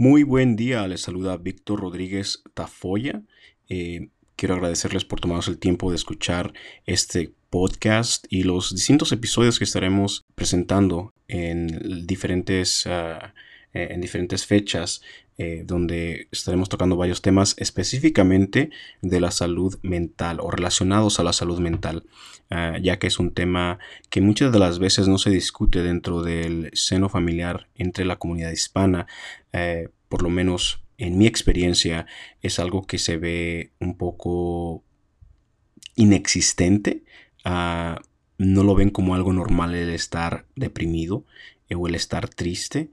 Muy buen día, les saluda Víctor Rodríguez Tafoya. Eh, quiero agradecerles por tomarnos el tiempo de escuchar este podcast y los distintos episodios que estaremos presentando en diferentes, ah, eh, en diferentes fechas eh, donde estaremos tocando varios temas específicamente de la salud mental o relacionados a la salud mental, ah, ya que es un tema que muchas de las veces no se discute dentro del seno familiar entre la comunidad hispana, eh, por lo menos en mi experiencia es algo que se ve un poco inexistente. Ah, no lo ven como algo normal el estar deprimido eh, o el estar triste.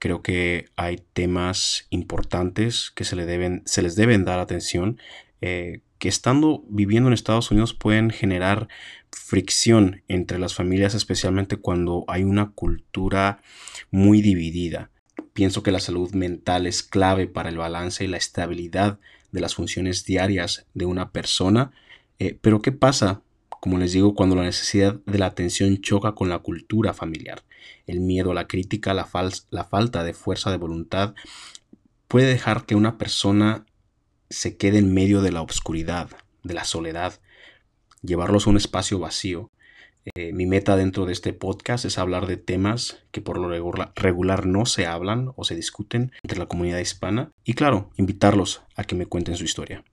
Creo que hay temas importantes que se, les deben dar atención, eh, que estando viviendo en Estados Unidos pueden generar fricción entre las familias, especialmente cuando hay una cultura muy dividida. Pienso que la salud mental es clave para el balance y la estabilidad de las funciones diarias de una persona. Eh, pero ¿qué pasa como les digo, cuando la necesidad de la atención choca con la cultura familiar. El miedo la crítica, la, la falta de fuerza de voluntad, puede dejar que una persona se quede en medio de la oscuridad, de la soledad, llevarlos a un espacio vacío. Eh, mi meta dentro de este podcast es hablar de temas que por lo regular no se hablan o se discuten entre la comunidad hispana y claro, invitarlos a que me cuenten su historia.